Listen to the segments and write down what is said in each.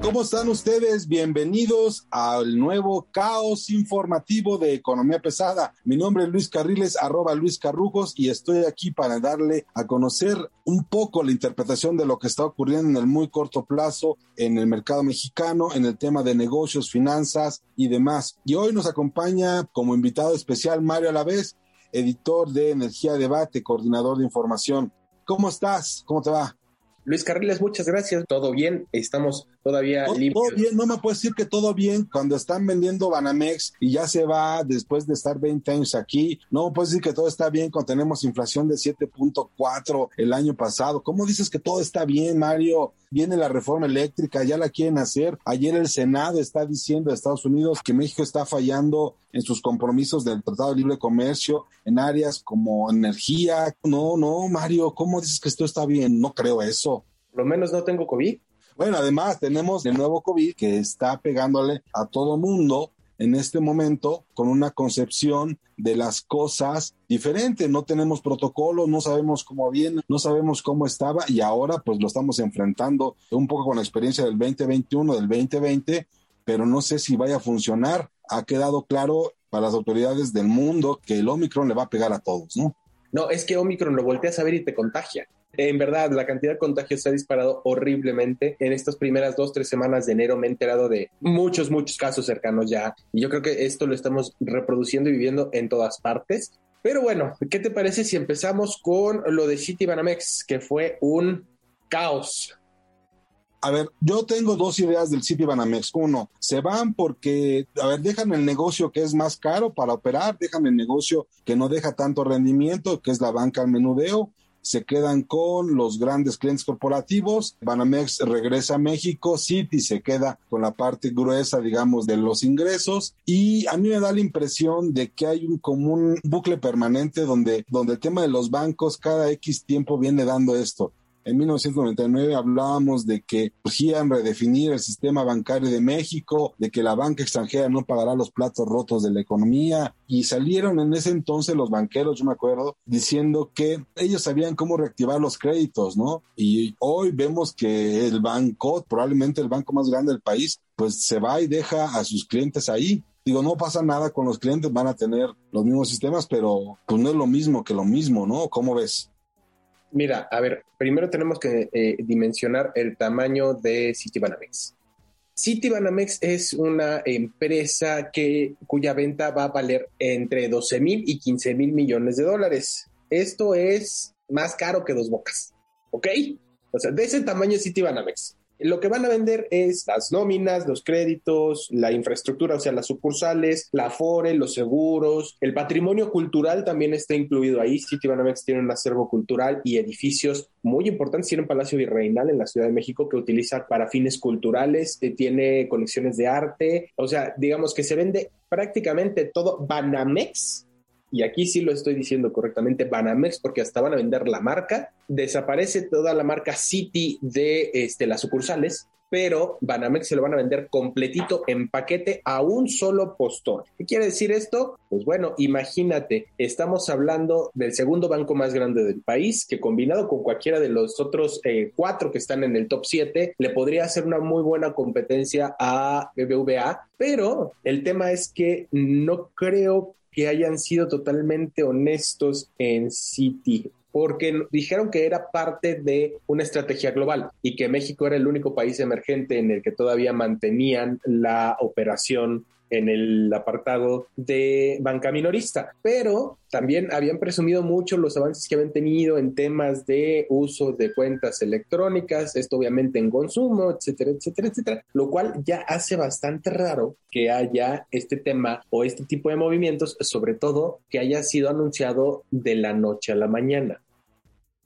¿Cómo están ustedes? Bienvenidos al nuevo caos informativo de Economía Pesada. Mi nombre es Luis Carriles, arroba Luis Carrujos, y estoy aquí para darle a conocer un poco la interpretación de lo que está ocurriendo en el muy corto plazo en el mercado mexicano, en el tema de negocios, finanzas y demás. Y hoy nos acompaña como invitado especial Mario Alavés, editor de Energía Debate, coordinador de información. ¿Cómo estás? ¿Cómo te va? Luis Carriles, muchas gracias. Todo bien, estamos todavía todo, limpios. todo bien, no me puedes decir que todo bien cuando están vendiendo Banamex y ya se va después de estar 20 años aquí. No me puedes decir que todo está bien cuando tenemos inflación de 7.4 el año pasado. ¿Cómo dices que todo está bien, Mario? Viene la reforma eléctrica, ya la quieren hacer. Ayer el Senado está diciendo de Estados Unidos que México está fallando en sus compromisos del Tratado de Libre Comercio en áreas como energía. No, no, Mario, ¿cómo dices que esto está bien? No creo eso. Por lo menos no tengo COVID. Bueno, además tenemos el nuevo COVID que está pegándole a todo mundo en este momento con una concepción de las cosas diferente. No tenemos protocolo, no sabemos cómo viene, no sabemos cómo estaba y ahora pues lo estamos enfrentando un poco con la experiencia del 2021, del 2020, pero no sé si vaya a funcionar. Ha quedado claro para las autoridades del mundo que el Omicron le va a pegar a todos, ¿no? No, es que Omicron lo volteas a ver y te contagia. En verdad, la cantidad de contagios se ha disparado horriblemente. En estas primeras dos, tres semanas de enero me he enterado de muchos, muchos casos cercanos ya. Y yo creo que esto lo estamos reproduciendo y viviendo en todas partes. Pero bueno, ¿qué te parece si empezamos con lo de City Banamex, que fue un caos? A ver, yo tengo dos ideas del City Banamex. Uno, se van porque, a ver, dejan el negocio que es más caro para operar, dejan el negocio que no deja tanto rendimiento, que es la banca al menudeo, se quedan con los grandes clientes corporativos, Banamex regresa a México, Citi se queda con la parte gruesa, digamos, de los ingresos y a mí me da la impresión de que hay un común bucle permanente donde, donde el tema de los bancos cada X tiempo viene dando esto. En 1999 hablábamos de que urgían redefinir el sistema bancario de México, de que la banca extranjera no pagará los platos rotos de la economía y salieron en ese entonces los banqueros, yo me acuerdo, diciendo que ellos sabían cómo reactivar los créditos, ¿no? Y hoy vemos que el banco, probablemente el banco más grande del país, pues se va y deja a sus clientes ahí. Digo, no pasa nada con los clientes, van a tener los mismos sistemas, pero pues no es lo mismo que lo mismo, ¿no? ¿Cómo ves? Mira, a ver, primero tenemos que eh, dimensionar el tamaño de Citibanamex. Citibanamex es una empresa que, cuya venta va a valer entre 12 mil y 15 mil millones de dólares. Esto es más caro que dos bocas, ¿ok? O sea, de ese tamaño es Citibanamex. Lo que van a vender es las nóminas, los créditos, la infraestructura, o sea, las sucursales, la FORE, los seguros, el patrimonio cultural también está incluido ahí. Citibanamex tiene un acervo cultural y edificios muy importantes. Tiene un Palacio Virreinal en la Ciudad de México que utiliza para fines culturales, eh, tiene colecciones de arte, o sea, digamos que se vende prácticamente todo. Banamex y aquí sí lo estoy diciendo correctamente, Banamex, porque hasta van a vender la marca, desaparece toda la marca City de este, las sucursales, pero Banamex se lo van a vender completito en paquete a un solo postor. ¿Qué quiere decir esto? Pues bueno, imagínate, estamos hablando del segundo banco más grande del país, que combinado con cualquiera de los otros eh, cuatro que están en el top 7, le podría hacer una muy buena competencia a BBVA, pero el tema es que no creo que hayan sido totalmente honestos en City, porque dijeron que era parte de una estrategia global y que México era el único país emergente en el que todavía mantenían la operación en el apartado de banca minorista, pero también habían presumido mucho los avances que habían tenido en temas de uso de cuentas electrónicas, esto obviamente en consumo, etcétera, etcétera, etcétera, lo cual ya hace bastante raro que haya este tema o este tipo de movimientos, sobre todo que haya sido anunciado de la noche a la mañana.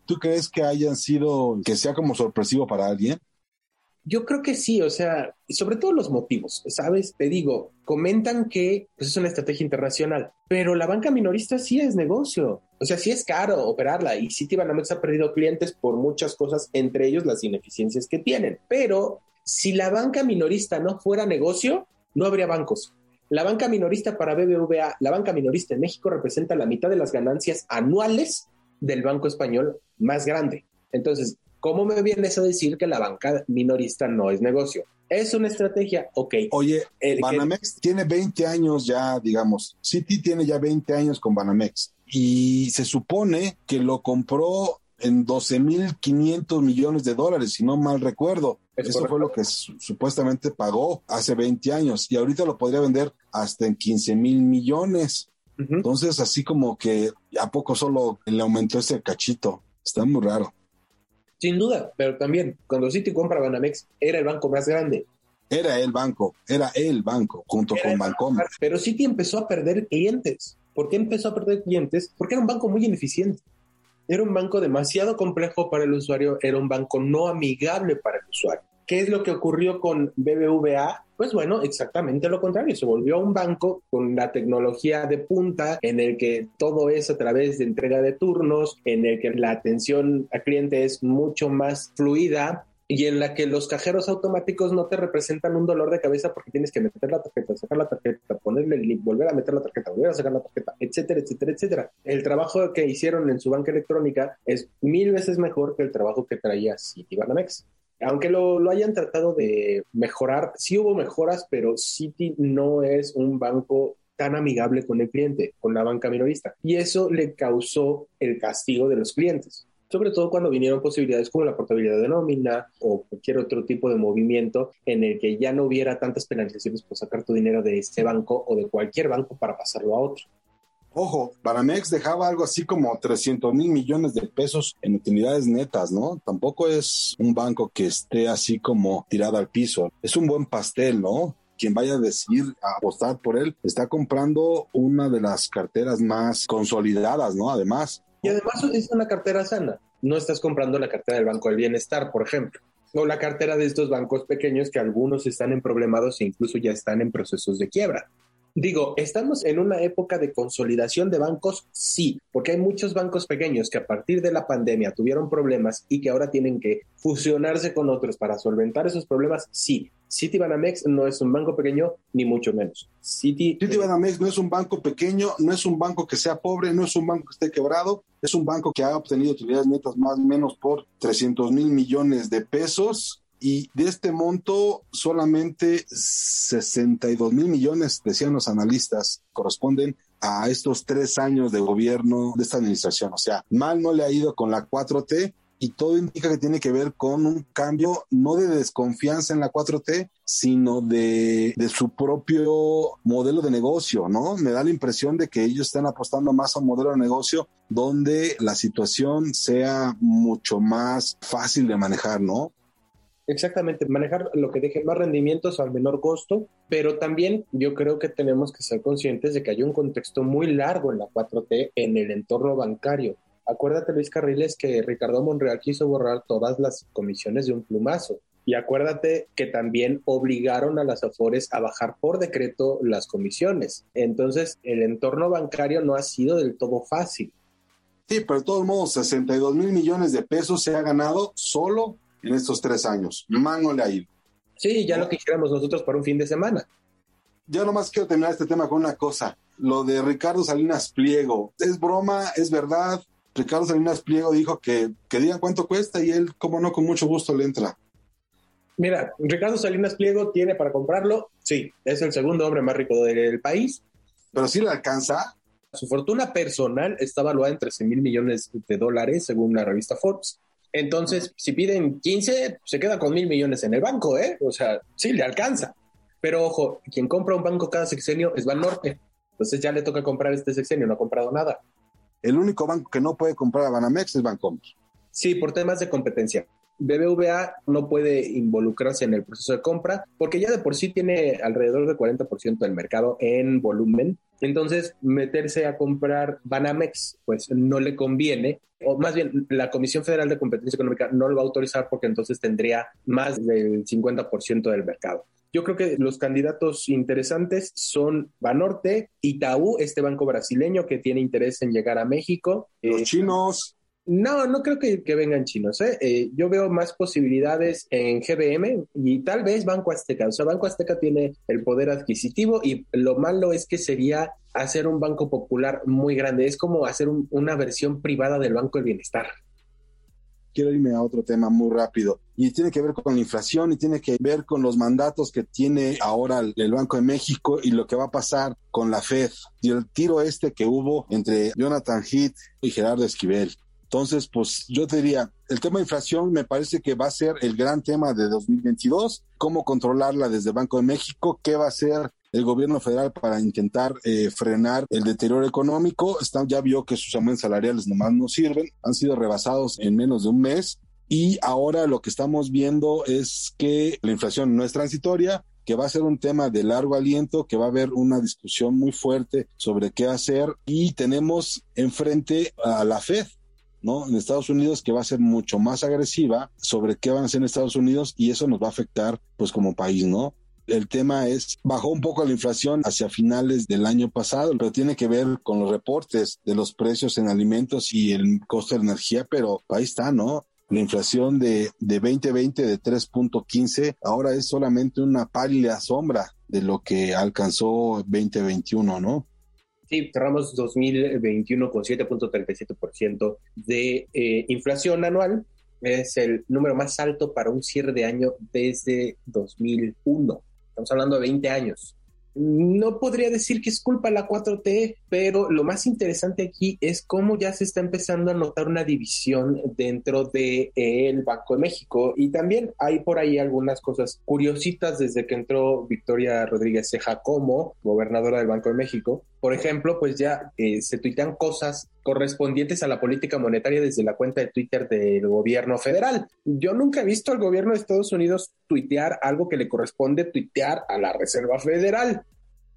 ¿Tú crees que hayan sido, que sea como sorpresivo para alguien? Yo creo que sí, o sea, sobre todo los motivos, ¿sabes? Te digo, comentan que pues, es una estrategia internacional, pero la banca minorista sí es negocio, o sea, sí es caro operarla y Citibanamex ha perdido clientes por muchas cosas, entre ellos las ineficiencias que tienen, pero si la banca minorista no fuera negocio, no habría bancos. La banca minorista para BBVA, la banca minorista en México representa la mitad de las ganancias anuales del banco español más grande. Entonces, ¿cómo me vienes a decir que la banca minorista no es negocio? Es una estrategia, ok. Oye, Banamex tiene 20 años ya, digamos, Citi tiene ya 20 años con Banamex y se supone que lo compró en 12.500 millones de dólares, si no mal recuerdo. Eso fue lo que supuestamente pagó hace 20 años y ahorita lo podría vender hasta en 15 mil millones. Entonces, así como que a poco solo le aumentó ese cachito. Está muy raro. Sin duda, pero también cuando Citi compra Banamex era el banco más grande. Era el banco, era el banco junto con Bancomer. Pero Citi empezó a perder clientes. ¿Por qué empezó a perder clientes? Porque era un banco muy ineficiente. Era un banco demasiado complejo para el usuario, era un banco no amigable para el usuario. ¿Qué es lo que ocurrió con BBVA? Pues bueno, exactamente lo contrario. Se volvió un banco con la tecnología de punta en el que todo es a través de entrega de turnos, en el que la atención al cliente es mucho más fluida, y en la que los cajeros automáticos no te representan un dolor de cabeza porque tienes que meter la tarjeta, sacar la tarjeta, ponerle el volver a meter la tarjeta, volver a sacar la tarjeta, etcétera, etcétera, etcétera. El trabajo que hicieron en su banca electrónica es mil veces mejor que el trabajo que traía Citibanamex aunque lo, hayan tratado de mejorar, sí hubo mejoras, pero Citi no es un banco tan amigable con el cliente, con la banca minorista. Y eso le causó el castigo de los clientes. Sobre todo cuando vinieron posibilidades como la portabilidad de nómina o cualquier otro tipo de movimiento en el que ya no hubiera tantas penalizaciones por sacar tu dinero de este banco o de cualquier banco para pasarlo a otro. Ojo, Banamex dejaba algo así como 300 mil millones de pesos en utilidades netas, ¿no? Tampoco es un banco que esté así como tirado al piso. Es un buen pastel, ¿no? Quien vaya a decir a apostar por él está comprando una de las carteras más consolidadas, ¿no? Además. Y además es una cartera sana. No estás comprando la cartera del Banco del Bienestar, por ejemplo o la cartera de estos bancos pequeños que algunos están en problemados e incluso ya están en procesos de quiebra. Digo, ¿estamos en una época de consolidación de bancos? Sí, porque hay muchos bancos pequeños que a partir de la pandemia tuvieron problemas y que ahora tienen que fusionarse con otros para solventar esos problemas. Sí, Citibanamex no es un banco pequeño, ni mucho menos. City, Citibanamex no es un banco pequeño, no es un banco que sea pobre, no es un banco que esté quebrado, es un banco que ha obtenido utilidades netas más o menos por 300 mil millones de pesos y de este monto solamente 62 mil millones, decían los analistas, corresponden a estos tres años de gobierno de esta administración. O sea, mal no le ha ido con la 4T y todo indica que tiene que ver con un cambio no de desconfianza en la 4T, sino de, de, su propio modelo de negocio, ¿no? Me da la impresión de que ellos están apostando más a un modelo de negocio donde la situación sea mucho más fácil de manejar, ¿no? Exactamente, manejar lo que deje más rendimientos al menor costo, pero también yo creo que tenemos que ser conscientes de que hay un contexto muy largo en la 4T en el entorno bancario. Acuérdate, Luis Carriles, que Ricardo Monreal quiso borrar todas las comisiones de un plumazo. Y acuérdate que también obligaron a las AFORES a bajar por decreto las comisiones. Entonces, el entorno bancario no ha sido del todo fácil. Sí, pero de todos modos, 62 mil millones de pesos se ha ganado solo en estos tres años. Mal no le ha ido. Sí, ya lo que quisiéramos nosotros para un fin de semana. Yo nomás quiero terminar este tema con una cosa. Lo de Ricardo Salinas Pliego. ¿Es broma? ¿Es verdad? Ricardo Salinas Pliego dijo que, que digan cuánto cuesta y él, como no, con mucho gusto le entra. Mira, Ricardo Salinas Pliego tiene para comprarlo. Sí, es el segundo hombre más rico del país. Pero sí le alcanza. Su fortuna personal está valuada en 13 mil millones de dólares, según la revista Forbes. Entonces, si piden 15, se queda con mil millones en el banco, ¿eh? O sea, sí, le alcanza. Pero ojo, quien compra un banco cada sexenio es Banorte. Entonces ya le toca comprar este sexenio, no ha comprado nada. El único banco que no puede comprar a Banamex es Bancomer. Sí, por temas de competencia. BBVA no puede involucrarse en el proceso de compra porque ya de por sí tiene alrededor del 40% del mercado en volumen. Entonces, meterse a comprar Banamex, pues no le conviene, o más bien la Comisión Federal de Competencia Económica no lo va a autorizar porque entonces tendría más del 50% del mercado. Yo creo que los candidatos interesantes son Banorte, Itaú, este banco brasileño que tiene interés en llegar a México. Los eh, chinos. No, no creo que, vengan chinos. ¿eh? ¿eh? yo veo más posibilidades en GBM y tal vez Banco Azteca. O sea, Banco Azteca tiene el poder adquisitivo y lo malo es que sería hacer un banco popular muy grande. Es como hacer una versión privada del Banco del Bienestar quiero irme a otro tema muy rápido y tiene que ver con la inflación y tiene que ver con los mandatos que tiene ahora el Banco de México y lo que va a pasar con la Fed y el tiro este que hubo entre Jonathan Heath y Gerardo Esquivel. Entonces, pues yo te diría, el tema de inflación me parece que va a ser el gran tema de 2022, cómo controlarla desde Banco de México, qué va a ser el gobierno federal para intentar eh, frenar el deterioro económico. Está, ya vio que sus aumentos salariales nomás no sirven, han sido rebasados en menos de un mes. Y ahora lo que estamos viendo es que la inflación no es transitoria, que va a ser un tema de largo aliento, que va a haber una discusión muy fuerte sobre qué hacer y tenemos enfrente a la Fed, ¿no? En Estados Unidos que va a ser mucho más agresiva sobre qué van a hacer en Estados Unidos y eso nos va a afectar pues como país, ¿no? El tema es, bajó un poco la inflación hacia finales del año pasado, pero tiene que ver con los reportes de los precios en alimentos y el costo de energía, pero ahí está, ¿no? La inflación de, de 2020 de 3.15 ahora es solamente una pálida sombra de lo que alcanzó 2021, ¿no? Sí, cerramos 2021 con 7.37% de eh, inflación anual. Es el número más alto para un cierre de año desde 2001. Estamos hablando de 20 años. No podría decir que es culpa la 4T, pero lo más interesante aquí es cómo ya se está empezando a notar una división dentro del de, Banco de México y también hay por ahí algunas cosas curiositas desde que entró Victoria Rodríguez Ceja como gobernadora del Banco de México. Por ejemplo, pues ya eh, se tuitean cosas correspondientes a la política monetaria desde la cuenta de Twitter del gobierno federal. Yo nunca he visto al gobierno de Estados Unidos tuitear algo que le corresponde tuitear a la Reserva Federal.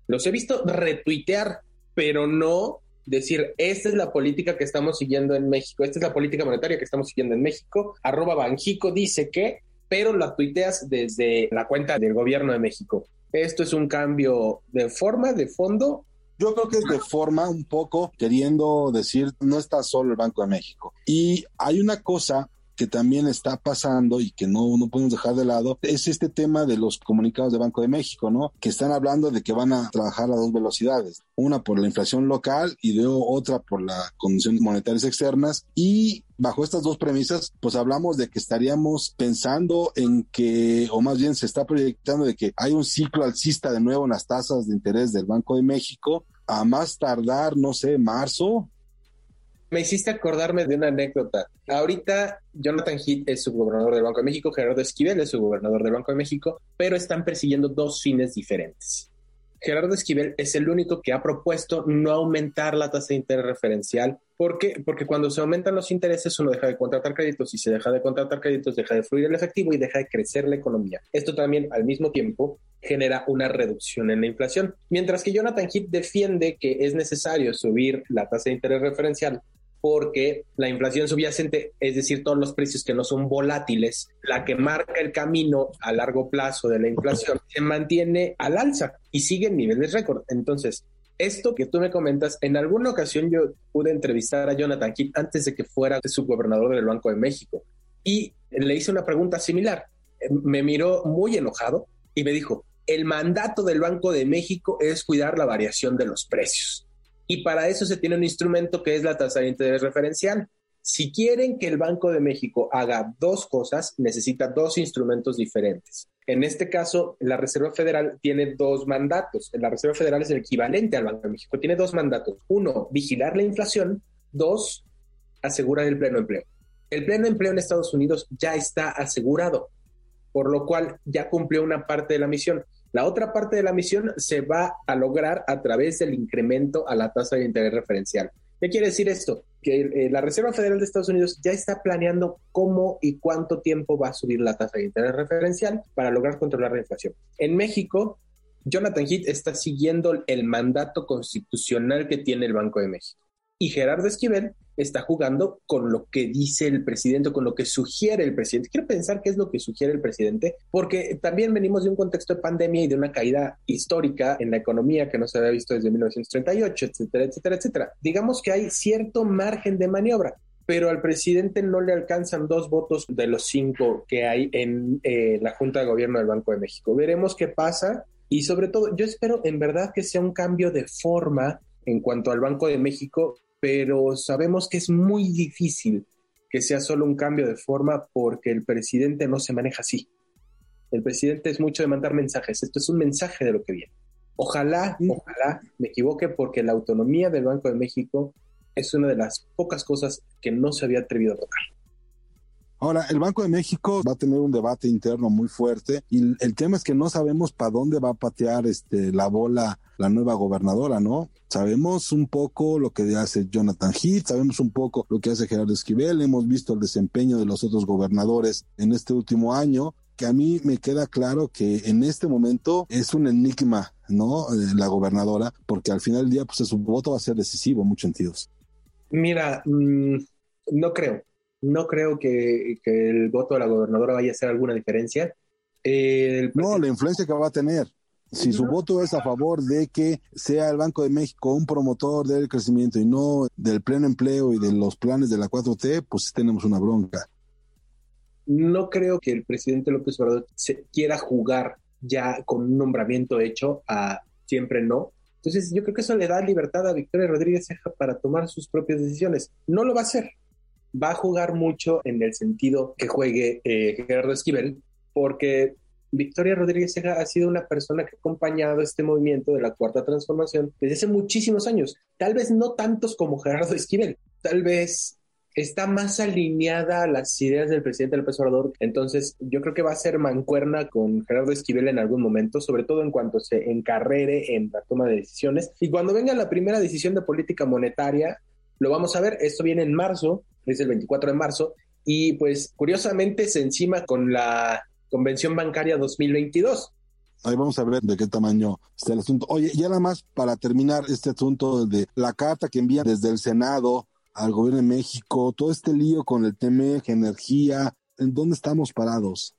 Los he visto retuitear, pero no decir, esta es la política que estamos siguiendo en México, esta es la política monetaria que estamos siguiendo en México. Arroba Banjico dice que, pero la tuiteas desde la cuenta del gobierno de México. Esto es un cambio de forma, de fondo. Yo creo que es de forma un poco queriendo decir, no está solo el Banco de México. Y hay una cosa que también está pasando y que no, no podemos dejar de lado es este tema de los comunicados de Banco de México, ¿no? Que están hablando de que van a trabajar a dos velocidades, una por la inflación local y de otra por las condiciones monetarias externas y bajo estas dos premisas, pues hablamos de que estaríamos pensando en que, o más bien se está proyectando de que hay un ciclo alcista de nuevo en las tasas de interés del Banco de México, a más tardar, no sé, marzo, me hiciste acordarme de una anécdota. Ahorita Jonathan Heath es subgobernador del Banco de México, Gerardo Esquivel es subgobernador del Banco de México, pero están persiguiendo dos fines diferentes. Gerardo Esquivel es el único que ha propuesto no aumentar la tasa de interés referencial. ¿Por qué? Porque cuando se aumentan los intereses uno deja de contratar créditos y se deja de contratar créditos deja de fluir el efectivo y deja de crecer la economía. Esto también al mismo tiempo genera una reducción en la inflación. Mientras que Jonathan Heath defiende que es necesario subir la tasa de interés referencial porque la inflación subyacente, es decir, todos los precios que no son volátiles, la que marca el camino a largo plazo de la inflación, se mantiene al alza y sigue en niveles récord. Entonces, esto que tú me comentas, en alguna ocasión yo pude entrevistar a Jonathan Kidd antes de que fuera subgobernador del Banco de México y le hice una pregunta similar. Me miró muy enojado y me dijo, el mandato del Banco de México es cuidar la variación de los precios. Y para eso se tiene un instrumento que es la tasa de interés referencial. Si quieren que el Banco de México haga dos cosas, necesita dos instrumentos diferentes. En este caso, la Reserva Federal tiene dos mandatos. La Reserva Federal es el equivalente al Banco de México. Tiene dos mandatos. Uno, vigilar la inflación. Dos, asegurar el pleno empleo. El pleno empleo en Estados Unidos ya está asegurado, por lo cual ya cumplió una parte de la misión. La otra parte de la misión se va a lograr a través del incremento a la tasa de interés referencial. ¿Qué quiere decir esto? Que eh, la Reserva Federal de Estados Unidos ya está planeando cómo y cuánto tiempo va a subir la tasa de interés referencial para lograr controlar la inflación. En México, Jonathan Heath está siguiendo el mandato constitucional que tiene el Banco de México. Y Gerardo Esquivel está jugando con lo que dice el presidente, con lo que sugiere el presidente. Quiero pensar qué es lo que sugiere el presidente, porque también venimos de un contexto de pandemia y de una caída histórica en la economía que no se había visto desde 1938, etcétera, etcétera, etcétera. Digamos que hay cierto margen de maniobra pero al presidente no le alcanzan dos votos de los cinco que hay en eh, la Junta de Gobierno del Banco de México. Veremos qué pasa y sobre todo yo espero en verdad que sea un cambio de forma en cuanto al Banco de México pero sabemos que es muy difícil que sea solo un cambio de forma porque el presidente no se maneja así. El presidente es mucho de mandar mensajes. Esto es un mensaje de lo que viene. Ojalá, ojalá me equivoque porque la autonomía del Banco de México es una de las pocas cosas que no se había atrevido a tocar. Ahora, el Banco de México va a tener un debate interno muy fuerte y el tema es que no sabemos para dónde va a patear este, la bola la nueva gobernadora, ¿no? Sabemos un poco lo que hace Jonathan Heath, sabemos un poco lo que hace Gerardo Esquivel, hemos visto el desempeño de los otros gobernadores en este último año, que a mí me queda claro que en este momento es un enigma, ¿no? Eh, la gobernadora, porque al final del día, pues su voto va a ser decisivo en muchos sentidos. Mira, mm, no creo no creo que, el voto de la gobernadora vaya a hacer alguna diferencia. no, la influencia que va a tener. Si su voto es a favor de que sea el Banco de México un promotor del crecimiento y no del pleno empleo y de los planes de la 4T, pues tenemos una bronca. No creo que el presidente López Obrador se quiera jugar ya con un nombramiento hecho a siempre no. Entonces yo creo que eso le da libertad a Victoria Rodríguez para tomar sus propias decisiones. No lo va a hacer va a jugar mucho en el sentido que juegue eh, Gerardo Esquivel, porque Victoria Rodríguez ha sido una persona que ha acompañado este movimiento de la cuarta transformación desde hace muchísimos años. Tal vez no tantos como Gerardo Esquivel, tal vez está más alineada a las ideas del presidente López Obrador. Entonces, yo creo que va a ser mancuerna con Gerardo Esquivel en algún momento, sobre todo en cuanto se encarrere en la toma de decisiones. Y cuando venga la primera decisión de política monetaria, lo vamos a ver. Esto viene en marzo es el 24 de marzo, y pues curiosamente se encima con la Convención Bancaria 2022. Ahí vamos a ver de qué tamaño está el asunto. Oye, y nada más para terminar este asunto de la carta que envían desde el Senado al gobierno de México, todo este lío con el TMEG, energía, ¿en dónde estamos parados?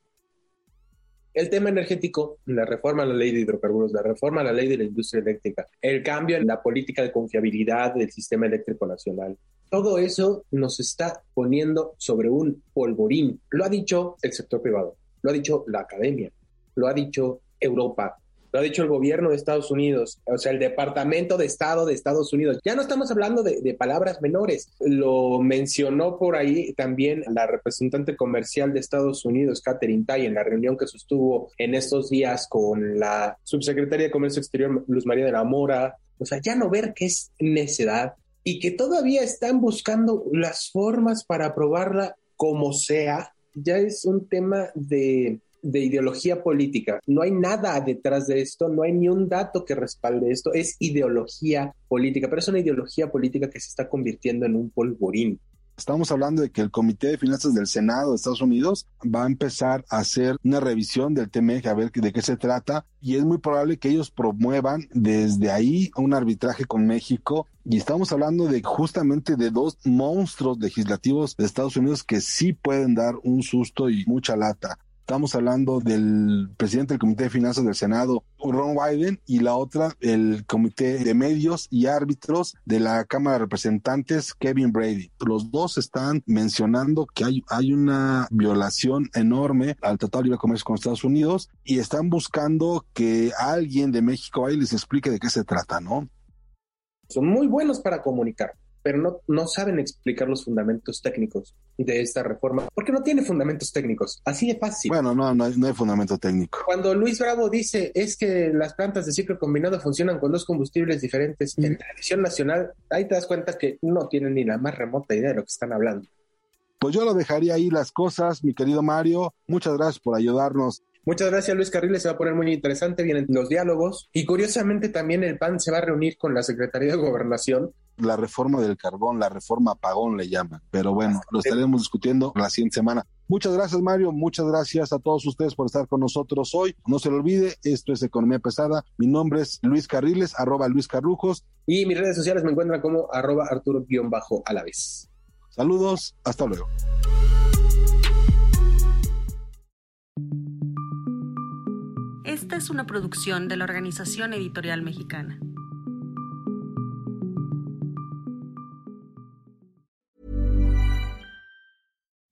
El tema energético, la reforma a la ley de hidrocarburos, la reforma a la ley de la industria eléctrica, el cambio en la política de confiabilidad del sistema eléctrico nacional, todo eso nos está poniendo sobre un polvorín. Lo ha dicho el sector privado, lo ha dicho la academia, lo ha dicho Europa, lo ha dicho el gobierno de Estados Unidos, o sea, el Departamento de Estado de Estados Unidos. Ya no estamos hablando de, palabras menores. Lo mencionó por ahí también la representante comercial de Estados Unidos, Catherine Tai, en la reunión que sostuvo en estos días con la subsecretaria de Comercio Exterior, Luz María de la Mora. O sea, ya no ver que es necedad, y que todavía están buscando las formas para aprobarla como sea, ya es un tema de, de ideología política. No hay nada detrás de esto, no hay ni un dato que respalde esto, es ideología política, pero es una ideología política que se está convirtiendo en un polvorín. Estamos hablando de que el Comité de Finanzas del Senado de Estados Unidos va a empezar a hacer una revisión del TMEG a ver de qué se trata y es muy probable que ellos promuevan desde ahí un arbitraje con México y estamos hablando de justamente de dos monstruos legislativos de Estados Unidos que sí pueden dar un susto y mucha lata. Estamos hablando del presidente del Comité de Finanzas del Senado, Ron Wyden, y la otra, el Comité de Medios y Árbitros de la Cámara de Representantes, Kevin Brady. Los dos están mencionando que hay, hay una violación enorme al Tratado de Libre Comercio con Estados Unidos y están buscando que alguien de México ahí les explique de qué se trata, ¿no? Son muy buenos para comunicar pero no, no saben explicar los fundamentos técnicos de esta reforma, porque no tiene fundamentos técnicos, así de fácil. Bueno, no, no hay, no hay fundamento técnico. Cuando Luis Bravo dice es que las plantas de ciclo combinado funcionan con dos combustibles diferentes en televisión nacional, ahí te das cuenta que no tienen ni la más remota idea de lo que están hablando. Pues yo lo dejaría ahí las cosas, mi querido Mario. Muchas gracias por ayudarnos Muchas gracias, Luis Carriles. Se va a poner muy interesante. Vienen los diálogos. Y curiosamente, también el PAN se va a reunir con la Secretaría de Gobernación. La reforma del carbón, la reforma apagón le llaman. Pero bueno, lo estaremos discutiendo la siguiente semana. Muchas gracias, Mario. Muchas gracias a todos ustedes por estar con nosotros hoy. No se lo olvide, esto es Economía Pesada. Mi nombre es Luis Carriles, arroba Luis Carrujos. Y mis redes sociales me encuentran como arroba Arturo-a la vez. Saludos, hasta luego. Esta es una producción de la Organización Editorial Mexicana.